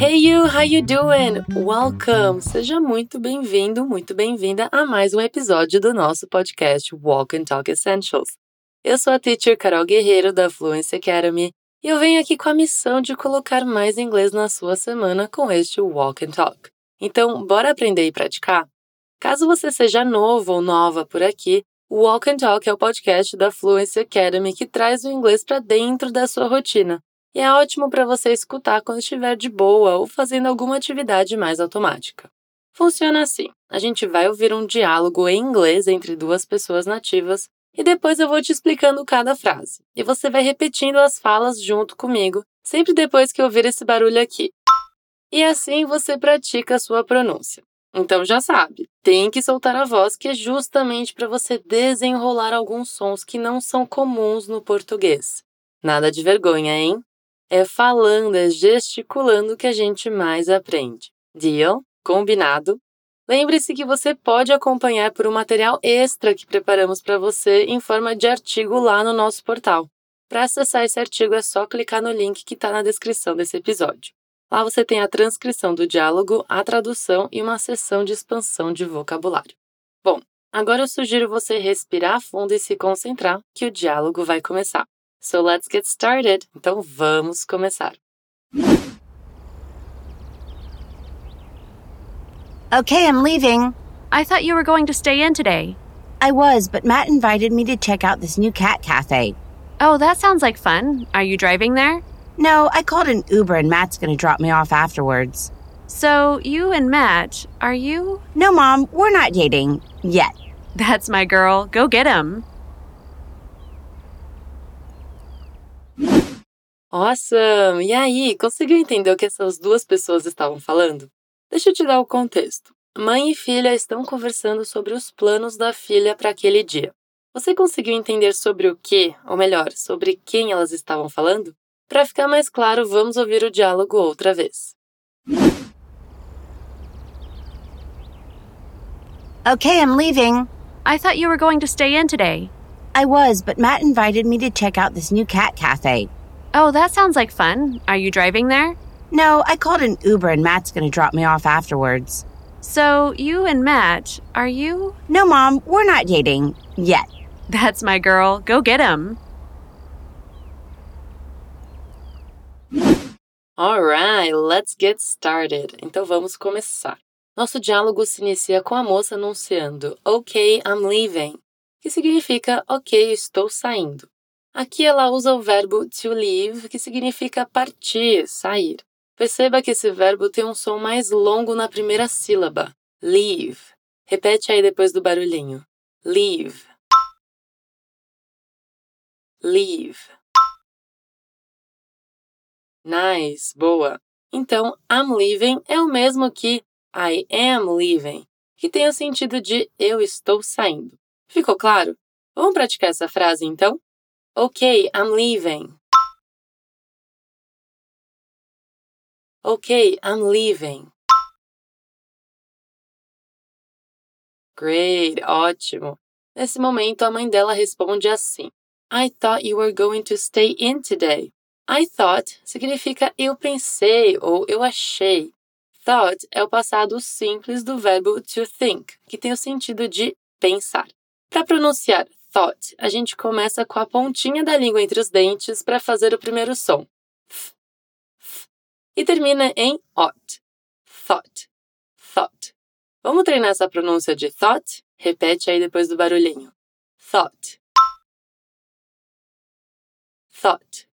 Hey you, how you doing? Welcome! Seja muito bem-vindo, muito bem-vinda a mais um episódio do nosso podcast Walk and Talk Essentials. Eu sou a teacher Carol Guerreiro da Fluency Academy e eu venho aqui com a missão de colocar mais inglês na sua semana com este Walk and Talk. Então, bora aprender e praticar? Caso você seja novo ou nova por aqui, o Walk and Talk é o podcast da Fluency Academy que traz o inglês para dentro da sua rotina e é ótimo para você escutar quando estiver de boa ou fazendo alguma atividade mais automática. Funciona assim: a gente vai ouvir um diálogo em inglês entre duas pessoas nativas e depois eu vou te explicando cada frase. E você vai repetindo as falas junto comigo, sempre depois que ouvir esse barulho aqui. E assim você pratica a sua pronúncia. Então já sabe, tem que soltar a voz, que é justamente para você desenrolar alguns sons que não são comuns no português. Nada de vergonha, hein? É falando, é gesticulando que a gente mais aprende. Deal? Combinado? Lembre-se que você pode acompanhar por um material extra que preparamos para você em forma de artigo lá no nosso portal. Para acessar esse artigo é só clicar no link que está na descrição desse episódio. Lá você tem a transcrição do diálogo, a tradução e uma sessão de expansão de vocabulário. Bom, agora eu sugiro você respirar fundo e se concentrar, que o diálogo vai começar. So let's get started. Então vamos começar. Okay, I'm leaving. I thought you were going to stay in today. I was, but Matt invited me to check out this new cat cafe. Oh, that sounds like fun. Are you driving there? No, I called an Uber and Matt's gonna drop me off afterwards. So, you and Matt, are you? No, Mom, we're not dating. Yet. That's my girl. Go get him. Awesome! E aí, conseguiu entender o que essas duas pessoas estavam falando? Deixa eu te dar o contexto. Mãe e filha estão conversando sobre os planos da filha para aquele dia. Você conseguiu entender sobre o que, ou melhor, sobre quem elas estavam falando? Para ficar mais claro, vamos ouvir o diálogo outra vez. Okay, I'm leaving. I thought you were going to stay in today. I was, but Matt invited me to check out this new cat cafe. Oh, that sounds like fun. Are you driving there? No, I called an Uber and Matt's gonna drop me off afterwards. So, you and Matt, are you? No, Mom, we're not dating. Yet. That's my girl. Go get him. Alright, let's get started. Então vamos começar. Nosso diálogo se inicia com a moça anunciando OK, I'm leaving, que significa OK, estou saindo. Aqui ela usa o verbo to leave, que significa partir, sair. Perceba que esse verbo tem um som mais longo na primeira sílaba. Leave. Repete aí depois do barulhinho. Leave. Leave. Nice, boa. Então, I'm leaving é o mesmo que I am leaving, que tem o sentido de eu estou saindo. Ficou claro? Vamos praticar essa frase então? Okay, I'm leaving. Okay, I'm leaving. Great, ótimo. Nesse momento, a mãe dela responde assim: I thought you were going to stay in today. I thought significa eu pensei ou eu achei. Thought é o passado simples do verbo to think, que tem o sentido de pensar. Para pronunciar thought, a gente começa com a pontinha da língua entre os dentes para fazer o primeiro som. E termina em ought. Thought. Thought. Vamos treinar essa pronúncia de thought? Repete aí depois do barulhinho. Thought. Thought.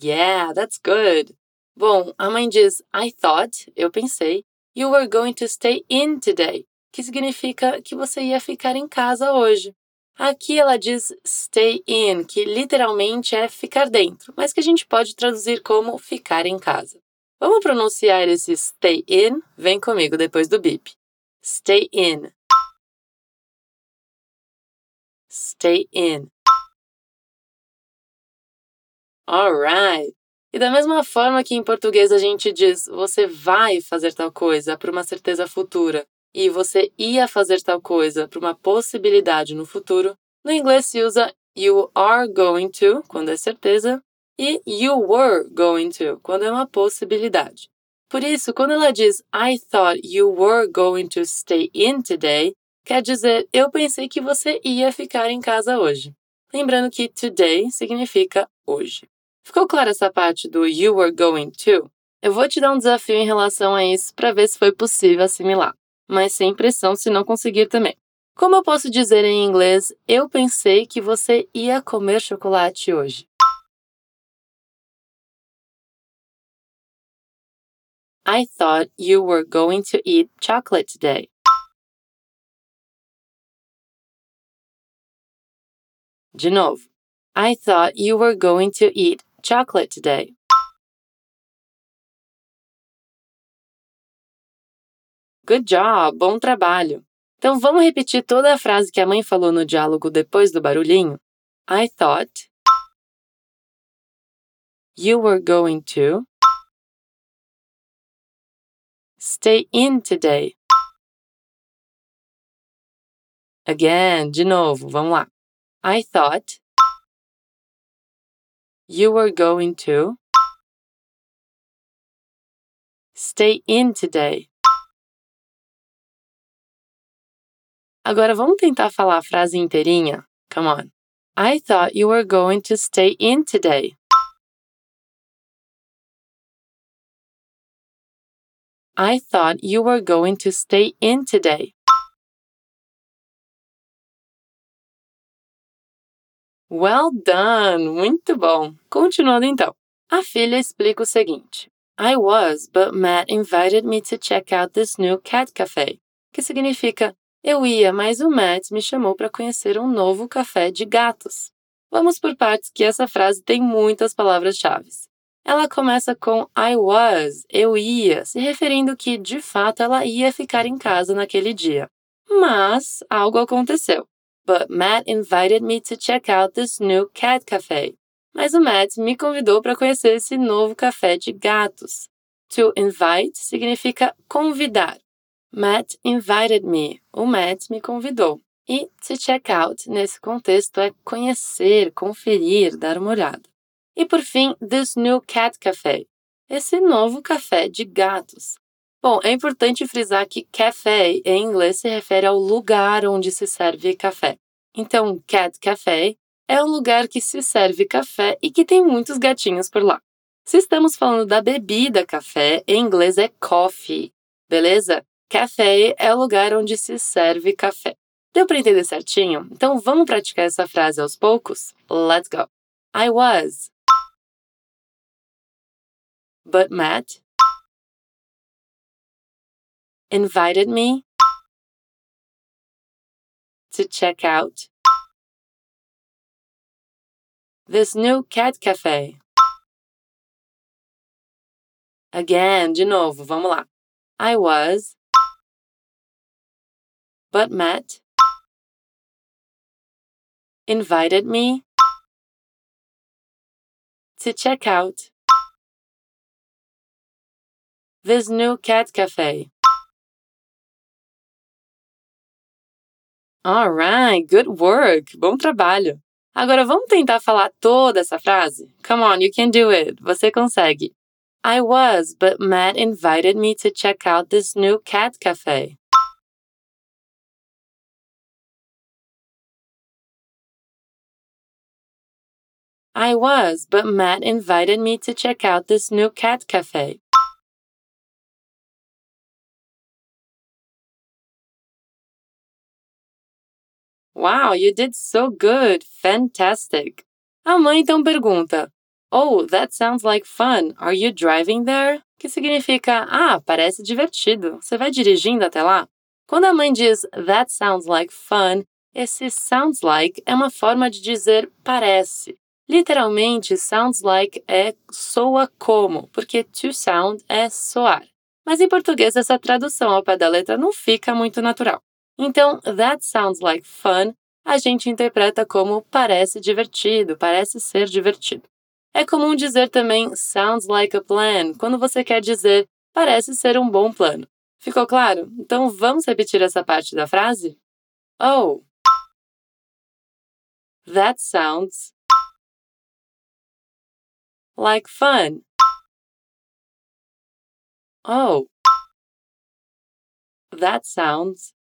Yeah, that's good. Bom, a mãe diz I thought, eu pensei, you were going to stay in today que significa que você ia ficar em casa hoje. Aqui ela diz stay in, que literalmente é ficar dentro, mas que a gente pode traduzir como ficar em casa. Vamos pronunciar esse stay in? Vem comigo depois do bip. Stay in. Stay in. Alright. E da mesma forma que em português a gente diz você vai fazer tal coisa para uma certeza futura, e você ia fazer tal coisa para uma possibilidade no futuro, no inglês se usa you are going to, quando é certeza, e you were going to, quando é uma possibilidade. Por isso, quando ela diz I thought you were going to stay in today, quer dizer eu pensei que você ia ficar em casa hoje. Lembrando que today significa hoje. Ficou clara essa parte do you were going to? Eu vou te dar um desafio em relação a isso para ver se foi possível assimilar, mas sem pressão se não conseguir também. Como eu posso dizer em inglês, eu pensei que você ia comer chocolate hoje? I thought you were going to eat chocolate today. De novo. I thought you were going to eat chocolate today. Good job, bom trabalho. Então vamos repetir toda a frase que a mãe falou no diálogo depois do barulhinho? I thought you were going to stay in today. Again, de novo, vamos lá. I thought you were going to stay in today. Agora vamos tentar falar a frase inteirinha? Come on. I thought you were going to stay in today. I thought you were going to stay in today. Well done! Muito bom! Continuando então. A filha explica o seguinte: I was, but Matt invited me to check out this new cat cafe. Que significa eu ia, mas o Matt me chamou para conhecer um novo café de gatos. Vamos por partes que essa frase tem muitas palavras-chave. Ela começa com I was, eu ia, se referindo que de fato ela ia ficar em casa naquele dia. Mas algo aconteceu. But Matt invited me to check out this new cat cafe. Mas o Matt me convidou para conhecer esse novo café de gatos. To invite significa convidar. Matt invited me. O Matt me convidou. E to check out, nesse contexto, é conhecer, conferir, dar uma olhada. E por fim, this new cat cafe. Esse novo café de gatos. Bom, é importante frisar que café em inglês se refere ao lugar onde se serve café. Então, cat café é um lugar que se serve café e que tem muitos gatinhos por lá. Se estamos falando da bebida café, em inglês é coffee, beleza? Café é o lugar onde se serve café. Deu para entender certinho? Então vamos praticar essa frase aos poucos? Let's go. I was. But Matt invited me to check out this new cat cafe. Again, de novo, vamos lá. I was, but Matt invited me to check out this new cat cafe. Alright, good work. Bom trabalho. Agora vamos tentar falar toda essa frase? Come on, you can do it. Você consegue. I was, but Matt invited me to check out this new cat cafe. I was, but Matt invited me to check out this new cat cafe. Wow, you did so good! Fantastic! A mãe então pergunta: Oh, that sounds like fun. Are you driving there? Que significa: Ah, parece divertido. Você vai dirigindo até lá? Quando a mãe diz That sounds like fun, esse sounds like é uma forma de dizer parece. Literalmente, sounds like é soa como, porque to sound é soar. Mas em português, essa tradução ao pé da letra não fica muito natural. Então, that sounds like fun a gente interpreta como parece divertido, parece ser divertido. É comum dizer também sounds like a plan quando você quer dizer parece ser um bom plano. Ficou claro? Então vamos repetir essa parte da frase? Oh, that sounds like fun. Oh, that sounds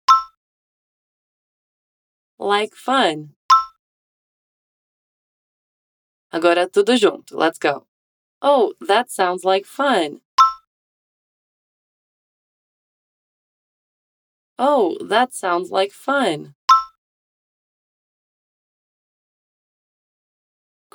like fun. Agora tudo junto. Let's go. Oh, that sounds like fun. Oh, that sounds like fun.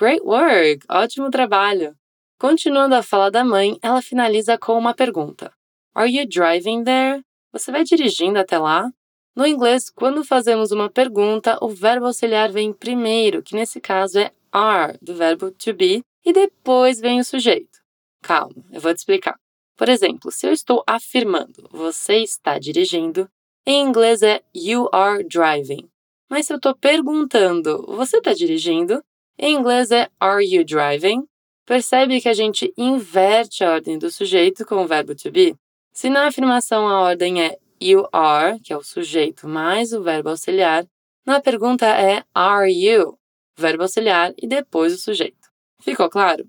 Great work! Ótimo trabalho! Continuando a fala da mãe, ela finaliza com uma pergunta: Are you driving there? Você vai dirigindo até lá? No inglês, quando fazemos uma pergunta, o verbo auxiliar vem primeiro, que nesse caso é are, do verbo to be, e depois vem o sujeito. Calma, eu vou te explicar. Por exemplo, se eu estou afirmando você está dirigindo, em inglês é you are driving. Mas se eu estou perguntando você está dirigindo, em inglês é Are you driving? Percebe que a gente inverte a ordem do sujeito com o verbo to be? Se na afirmação a ordem é you are, que é o sujeito mais o verbo auxiliar, na pergunta é Are you? Verbo auxiliar e depois o sujeito. Ficou claro?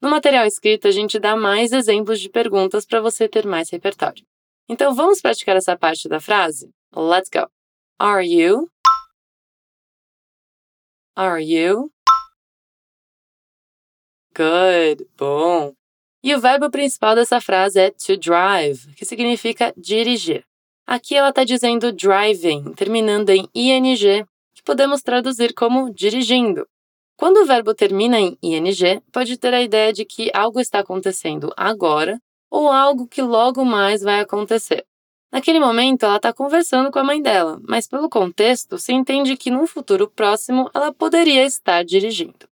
No material escrito, a gente dá mais exemplos de perguntas para você ter mais repertório. Então vamos praticar essa parte da frase? Let's go. Are you? Are you? Good, bom. E o verbo principal dessa frase é to drive, que significa dirigir. Aqui ela está dizendo driving, terminando em ing, que podemos traduzir como dirigindo. Quando o verbo termina em ing, pode ter a ideia de que algo está acontecendo agora ou algo que logo mais vai acontecer. Naquele momento, ela está conversando com a mãe dela, mas pelo contexto, se entende que num futuro próximo ela poderia estar dirigindo.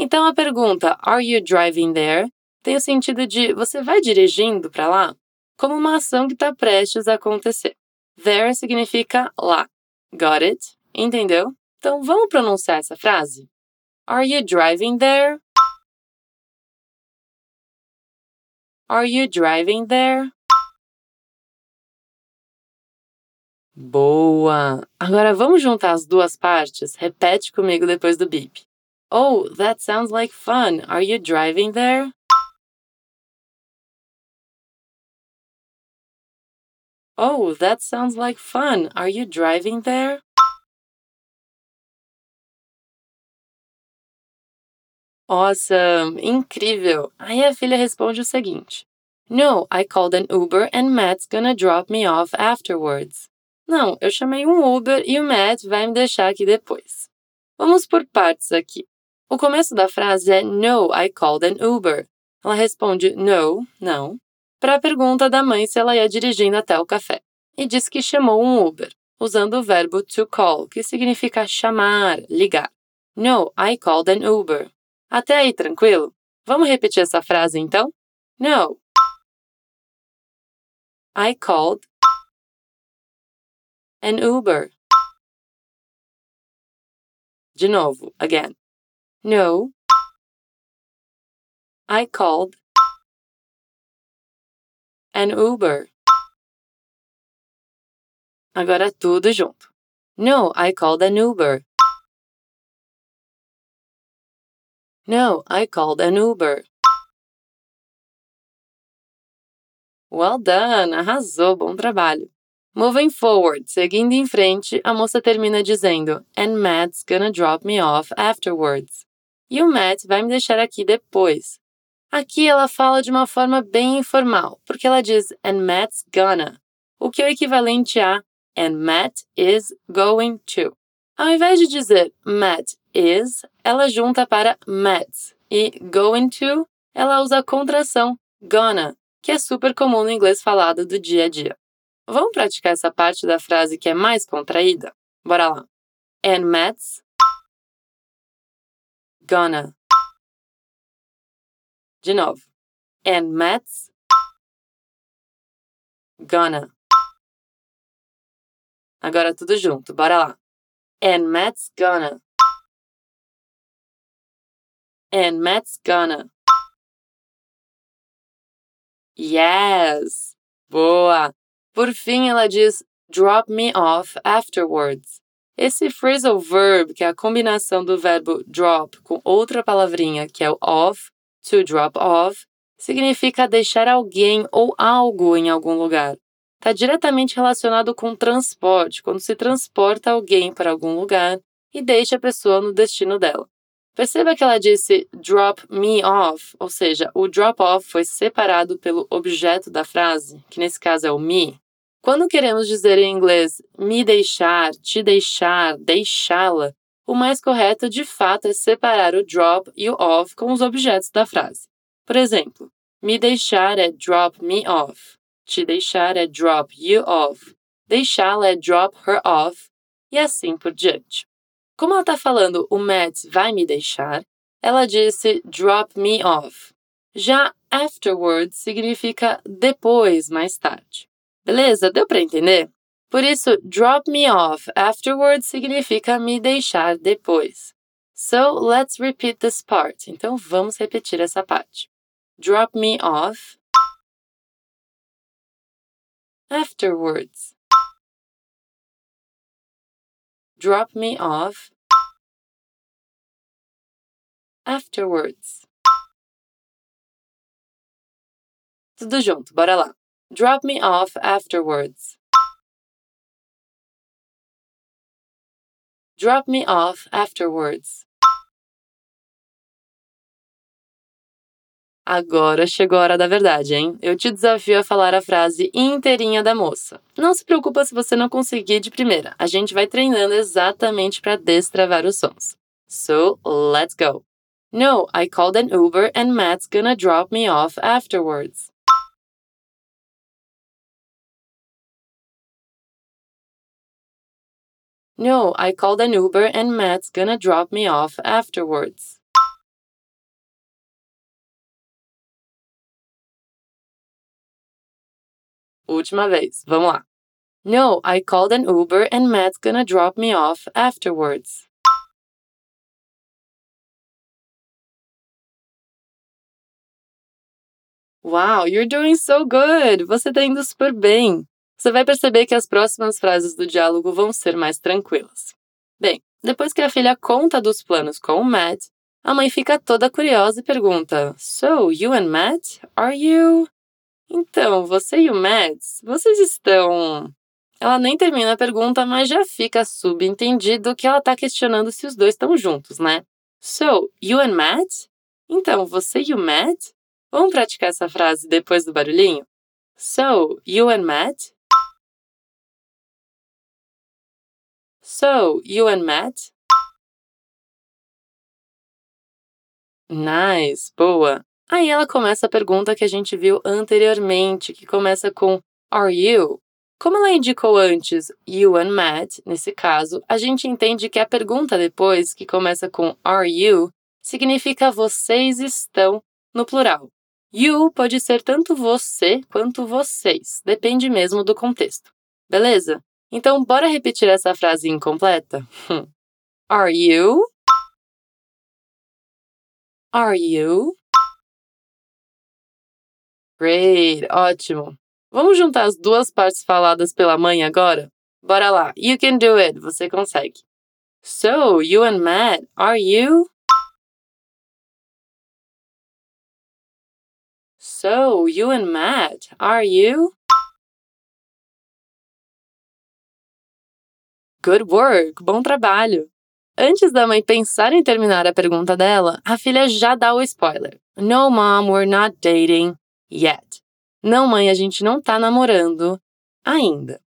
Então a pergunta Are you driving there? tem o sentido de você vai dirigindo para lá? Como uma ação que está prestes a acontecer. There significa lá. Got it? Entendeu? Então vamos pronunciar essa frase? Are you driving there? Are you driving there? Boa! Agora vamos juntar as duas partes? Repete comigo depois do beep. Oh, that sounds like fun. Are you driving there? Oh, that sounds like fun. Are you driving there? Awesome! Incrível! Aí a filha responde o seguinte: No, I called an Uber and Matt's gonna drop me off afterwards. Não, eu chamei um Uber e o Matt vai me deixar aqui depois. Vamos por partes aqui. O começo da frase é No, I called an Uber. Ela responde no, não, para a pergunta da mãe se ela ia dirigindo até o café. E diz que chamou um Uber, usando o verbo to call, que significa chamar, ligar. No, I called an Uber. Até aí, tranquilo? Vamos repetir essa frase então? No. I called an Uber. De novo, again. No. I called an Uber. Agora tudo junto. No, I called an Uber. No, I called an Uber. Well done! Arrasou, bom trabalho. Moving forward, seguindo em frente, a moça termina dizendo: And Matt's gonna drop me off afterwards. E o Matt vai me deixar aqui depois. Aqui ela fala de uma forma bem informal, porque ela diz and Matt's gonna, o que é o equivalente a and Matt is going to. Ao invés de dizer Matt is, ela junta para Matt's e going to, ela usa a contração gonna, que é super comum no inglês falado do dia a dia. Vamos praticar essa parte da frase que é mais contraída? Bora lá. And Matt's gonna. De novo. And Matt's gonna. Agora tudo junto, bora lá. And Matt's gonna. And Matt's gonna. Yes! Boa! Por fim, ela diz drop me off afterwards. Esse phrasal verb, que é a combinação do verbo drop com outra palavrinha, que é o off, To drop off significa deixar alguém ou algo em algum lugar. Está diretamente relacionado com transporte, quando se transporta alguém para algum lugar e deixa a pessoa no destino dela. Perceba que ela disse drop me off, ou seja, o drop off foi separado pelo objeto da frase, que nesse caso é o me. Quando queremos dizer em inglês me deixar, te deixar, deixá-la, o mais correto de fato é separar o drop e o off com os objetos da frase. Por exemplo, me deixar é drop me off, te deixar é drop you off, deixá-la é drop her off, e assim por diante. Como ela está falando o Matt vai me deixar, ela disse drop me off. Já afterwards significa depois, mais tarde. Beleza? Deu para entender? Por isso, drop me off afterwards significa me deixar depois. So, let's repeat this part. Então, vamos repetir essa parte. Drop me off afterwards. drop me off afterwards. Tudo junto, bora lá. Drop me off afterwards. Drop me off afterwards. Agora chegou a hora da verdade, hein? Eu te desafio a falar a frase inteirinha da moça. Não se preocupa se você não conseguir de primeira. A gente vai treinando exatamente para destravar os sons. So, let's go. No, I called an Uber and Matt's gonna drop me off afterwards. No, I called an Uber and Matt's gonna drop me off afterwards. Última vez. Vamos lá. No, I called an Uber and Matt's gonna drop me off afterwards. Wow, you're doing so good! Você está indo super bem. Você vai perceber que as próximas frases do diálogo vão ser mais tranquilas. Bem, depois que a filha conta dos planos com o Matt, a mãe fica toda curiosa e pergunta: So, you and Matt, are you? Então, você e o Mads, vocês estão. Ela nem termina a pergunta, mas já fica subentendido que ela está questionando se os dois estão juntos, né? So, you and Matt? Então, você e o Matt? Vamos praticar essa frase depois do barulhinho? So, you and Matt? So, you and Matt? Nice, boa. Aí ela começa a pergunta que a gente viu anteriormente, que começa com Are you? Como ela indicou antes you and Matt, nesse caso, a gente entende que a pergunta depois, que começa com Are you, significa vocês estão no plural. You pode ser tanto você quanto vocês, depende mesmo do contexto. Beleza? Então, bora repetir essa frase incompleta? Are you? Are you? Great, ótimo. Vamos juntar as duas partes faladas pela mãe agora? Bora lá. You can do it. Você consegue. So, you and Matt, are you? So, you and Matt, are you? Good work, bom trabalho. Antes da mãe pensar em terminar a pergunta dela, a filha já dá o spoiler. No, mom, we're not dating yet. Não, mãe, a gente não tá namorando ainda.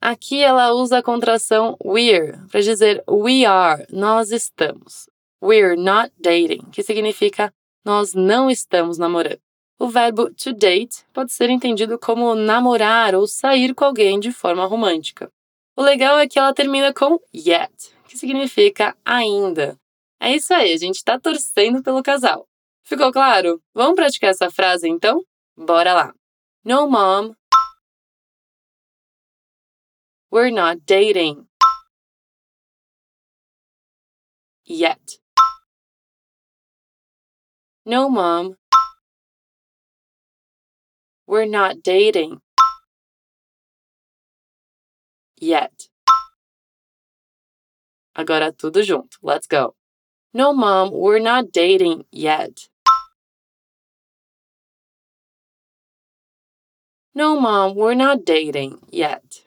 Aqui ela usa a contração we're para dizer we are, nós estamos. We're not dating, que significa nós não estamos namorando. O verbo to date pode ser entendido como namorar ou sair com alguém de forma romântica. O legal é que ela termina com yet, que significa ainda. É isso aí, a gente está torcendo pelo casal. Ficou claro? Vamos praticar essa frase então? Bora lá. No, mom. We're not dating. Yet. No, mom. We're not dating yet. Agora tudo junto. Let's go. No, mom, we're not dating yet. No, mom, we're not dating yet.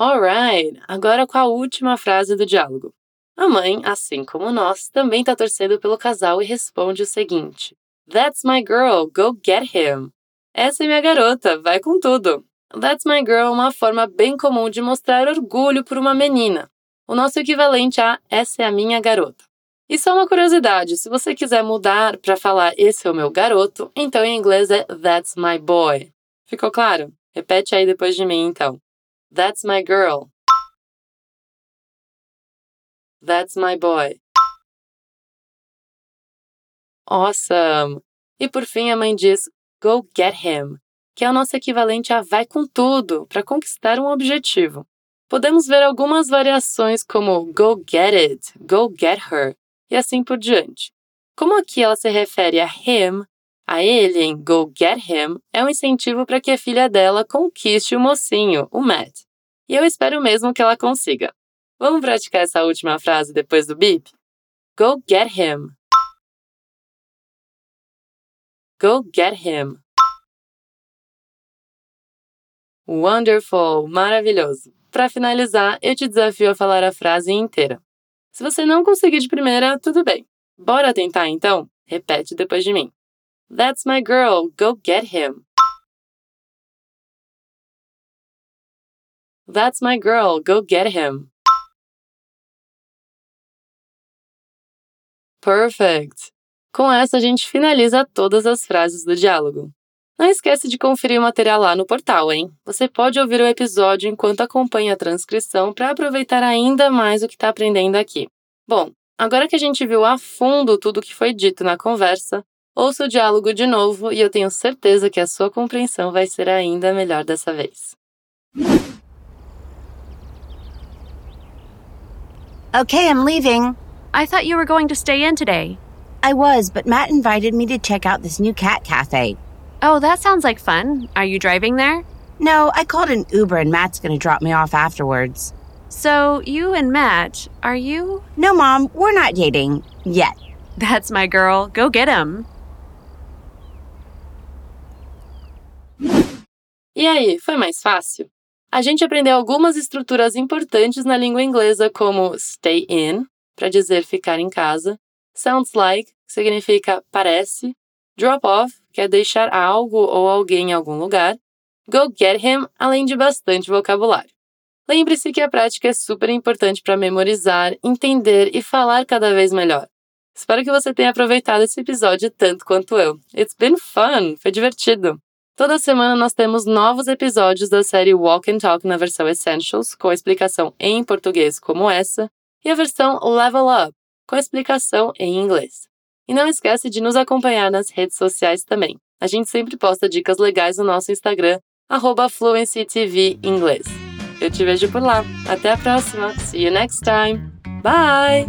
Alright, agora com a última frase do diálogo. A mãe, assim como nós, também está torcendo pelo casal e responde o seguinte: That's my girl, go get him. Essa é minha garota, vai com tudo. That's my girl é uma forma bem comum de mostrar orgulho por uma menina. O nosso equivalente a essa é a minha garota. E só uma curiosidade, se você quiser mudar para falar esse é o meu garoto, então em inglês é That's my boy. Ficou claro? Repete aí depois de mim então. That's my girl. That's my boy. Awesome! E por fim a mãe diz Go get him, que é o nosso equivalente a vai com tudo para conquistar um objetivo. Podemos ver algumas variações como go get it, go get her e assim por diante. Como aqui ela se refere a him, a ele em Go Get Him é um incentivo para que a filha dela conquiste o mocinho, o Matt. E eu espero mesmo que ela consiga. Vamos praticar essa última frase depois do beep? Go get him. Go get him. Wonderful, maravilhoso. Para finalizar, eu te desafio a falar a frase inteira. Se você não conseguir de primeira, tudo bem. Bora tentar então? Repete depois de mim. That's my girl, go get him. That's my girl, go get him. Perfect! Com essa, a gente finaliza todas as frases do diálogo. Não esquece de conferir o material lá no portal, hein? Você pode ouvir o episódio enquanto acompanha a transcrição para aproveitar ainda mais o que está aprendendo aqui. Bom, agora que a gente viu a fundo tudo o que foi dito na conversa, ouça o diálogo de novo e eu tenho certeza que a sua compreensão vai ser ainda melhor dessa vez. Okay, I'm leaving. I thought you were going to stay in today. I was, but Matt invited me to check out this new cat cafe. Oh, that sounds like fun. Are you driving there? No, I called an Uber and Matt's gonna drop me off afterwards. So, you and Matt, are you? No, Mom, we're not dating. Yet. That's my girl. Go get him. E aí, foi mais fácil? A gente aprendeu algumas estruturas importantes na língua inglesa, como stay in, para dizer ficar em casa, sounds like, que significa parece, drop off, que é deixar algo ou alguém em algum lugar, go get him, além de bastante vocabulário. Lembre-se que a prática é super importante para memorizar, entender e falar cada vez melhor. Espero que você tenha aproveitado esse episódio tanto quanto eu. It's been fun! Foi divertido! Toda semana nós temos novos episódios da série Walk and Talk na versão Essentials, com explicação em português como essa, e a versão Level Up, com explicação em inglês. E não esquece de nos acompanhar nas redes sociais também. A gente sempre posta dicas legais no nosso Instagram, FluencyTV Inglês. Eu te vejo por lá. Até a próxima. See you next time. Bye!